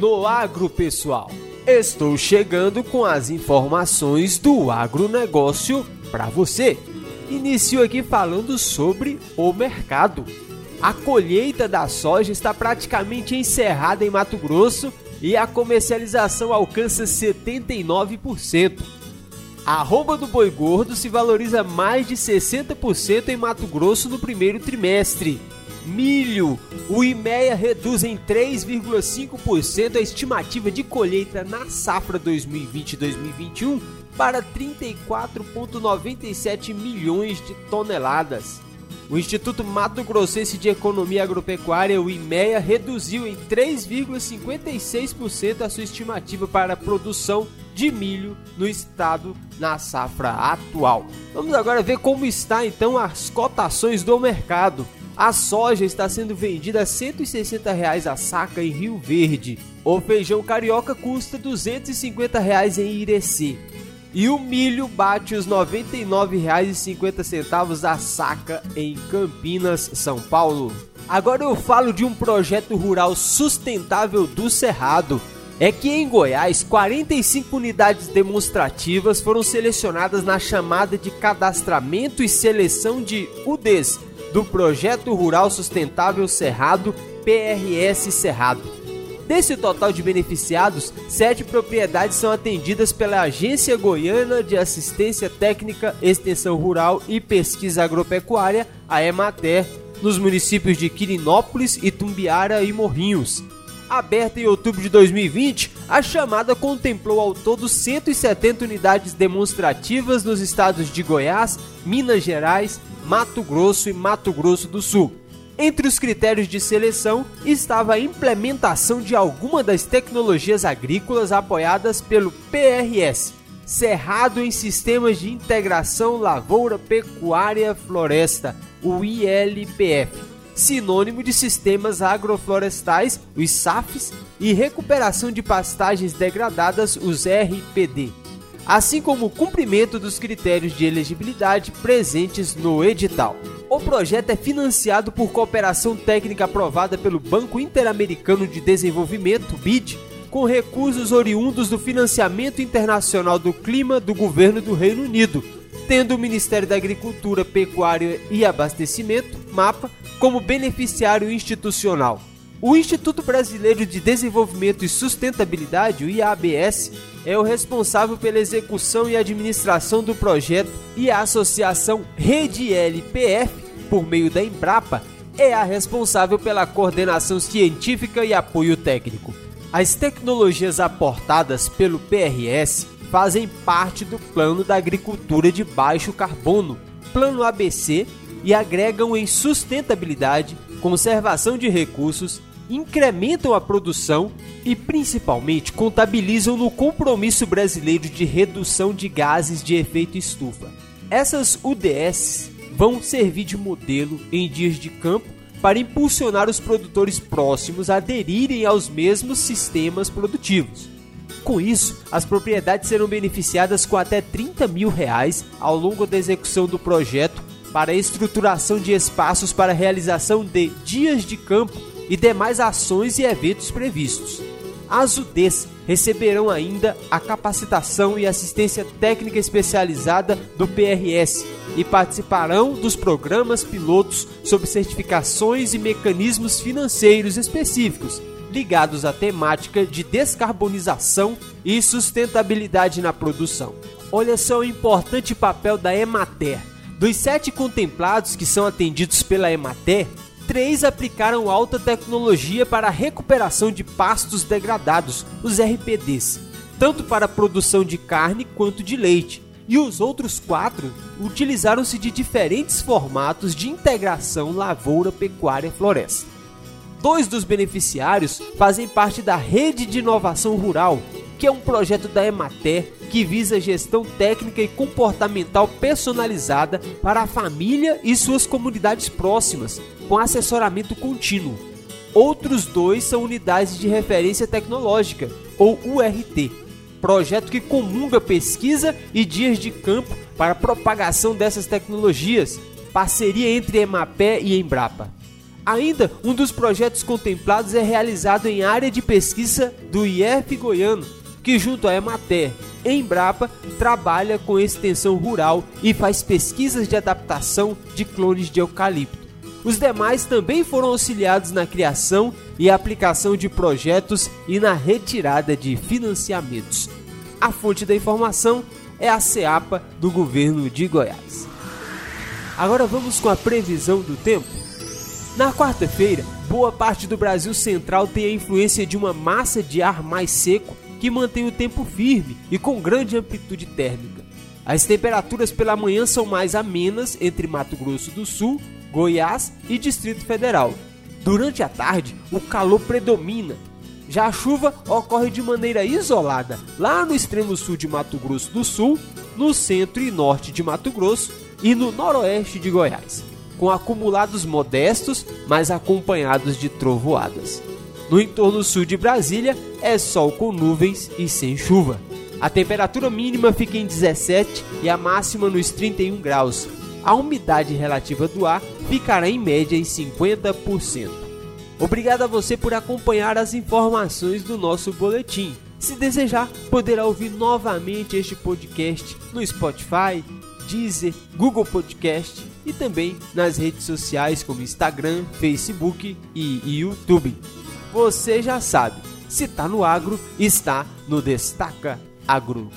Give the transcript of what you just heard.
no agro, pessoal. Estou chegando com as informações do agronegócio para você. Inicio aqui falando sobre o mercado. A colheita da soja está praticamente encerrada em Mato Grosso e a comercialização alcança 79%. A arroba do boi gordo se valoriza mais de 60% em Mato Grosso no primeiro trimestre. Milho. O IMEA reduz em 3,5% a estimativa de colheita na safra 2020-2021 para 34,97 milhões de toneladas. O Instituto Mato Grossense de Economia Agropecuária, o IMEA, reduziu em 3,56% a sua estimativa para a produção de milho no estado na safra atual. Vamos agora ver como está então as cotações do mercado. A soja está sendo vendida a 160 reais a saca em Rio Verde. O feijão carioca custa 250 reais em Irecê. E o milho bate os R$ 99,50 a saca em Campinas, São Paulo. Agora eu falo de um projeto rural sustentável do Cerrado. É que em Goiás, 45 unidades demonstrativas foram selecionadas na chamada de cadastramento e seleção de UDES do Projeto Rural Sustentável Cerrado PRS Cerrado. Desse total de beneficiados, sete propriedades são atendidas pela Agência Goiana de Assistência Técnica, Extensão Rural e Pesquisa Agropecuária, a EMATER, nos municípios de Quirinópolis, Itumbiara e Morrinhos. Aberta em outubro de 2020, a chamada contemplou ao todo 170 unidades demonstrativas nos estados de Goiás, Minas Gerais, Mato Grosso e Mato Grosso do Sul. Entre os critérios de seleção estava a implementação de alguma das tecnologias agrícolas apoiadas pelo PRS, Cerrado em Sistemas de Integração Lavoura Pecuária Floresta, o ILPF, sinônimo de sistemas agroflorestais, os SAFs, e recuperação de pastagens degradadas, os RPD, assim como o cumprimento dos critérios de elegibilidade presentes no edital. O projeto é financiado por cooperação técnica aprovada pelo Banco Interamericano de Desenvolvimento, BID, com recursos oriundos do Financiamento Internacional do Clima do Governo do Reino Unido, tendo o Ministério da Agricultura, Pecuária e Abastecimento, MAPA, como beneficiário institucional. O Instituto Brasileiro de Desenvolvimento e Sustentabilidade, o IABS, é o responsável pela execução e administração do projeto e a associação Rede LPF, por meio da Embrapa, é a responsável pela coordenação científica e apoio técnico. As tecnologias aportadas pelo PRS fazem parte do Plano da Agricultura de Baixo Carbono, Plano ABC, e agregam em sustentabilidade, conservação de recursos, incrementam a produção e principalmente contabilizam no compromisso brasileiro de redução de gases de efeito estufa. Essas UDS vão servir de modelo em dias de campo para impulsionar os produtores próximos a aderirem aos mesmos sistemas produtivos. Com isso, as propriedades serão beneficiadas com até 30 mil reais ao longo da execução do projeto para a estruturação de espaços para realização de dias de campo e demais ações e eventos previstos. As UDEs receberão ainda a capacitação e assistência técnica especializada do PRS e participarão dos programas pilotos sobre certificações e mecanismos financeiros específicos ligados à temática de descarbonização e sustentabilidade na produção. Olha só o importante papel da Emater. Dos sete contemplados que são atendidos pela Emater, três aplicaram alta tecnologia para a recuperação de pastos degradados, os RPDs, tanto para a produção de carne quanto de leite. E os outros quatro utilizaram-se de diferentes formatos de integração lavoura-pecuária-floresta. Dois dos beneficiários fazem parte da Rede de Inovação Rural, que é um projeto da Emater que visa gestão técnica e comportamental personalizada para a família e suas comunidades próximas, com assessoramento contínuo. Outros dois são unidades de referência tecnológica, ou URT, projeto que comunga pesquisa e dias de campo para propagação dessas tecnologias, parceria entre Emapé e Embrapa. Ainda, um dos projetos contemplados é realizado em área de pesquisa do IEF Goiano, que junto à Emater, Embrapa, trabalha com extensão rural e faz pesquisas de adaptação de clones de eucalipto. Os demais também foram auxiliados na criação e aplicação de projetos e na retirada de financiamentos. A fonte da informação é a CEAPA do governo de Goiás. Agora vamos com a previsão do tempo. Na quarta-feira, boa parte do Brasil central tem a influência de uma massa de ar mais seco que mantém o tempo firme e com grande amplitude térmica. As temperaturas pela manhã são mais amenas entre Mato Grosso do Sul Goiás e Distrito Federal. Durante a tarde, o calor predomina. Já a chuva ocorre de maneira isolada lá no extremo sul de Mato Grosso do Sul, no centro e norte de Mato Grosso e no noroeste de Goiás, com acumulados modestos, mas acompanhados de trovoadas. No entorno sul de Brasília, é sol com nuvens e sem chuva. A temperatura mínima fica em 17 e a máxima nos 31 graus, a umidade relativa do ar ficará em média em 50%. Obrigado a você por acompanhar as informações do nosso boletim. Se desejar, poderá ouvir novamente este podcast no Spotify, Deezer, Google Podcast e também nas redes sociais como Instagram, Facebook e YouTube. Você já sabe, se está no agro, está no Destaca Agro.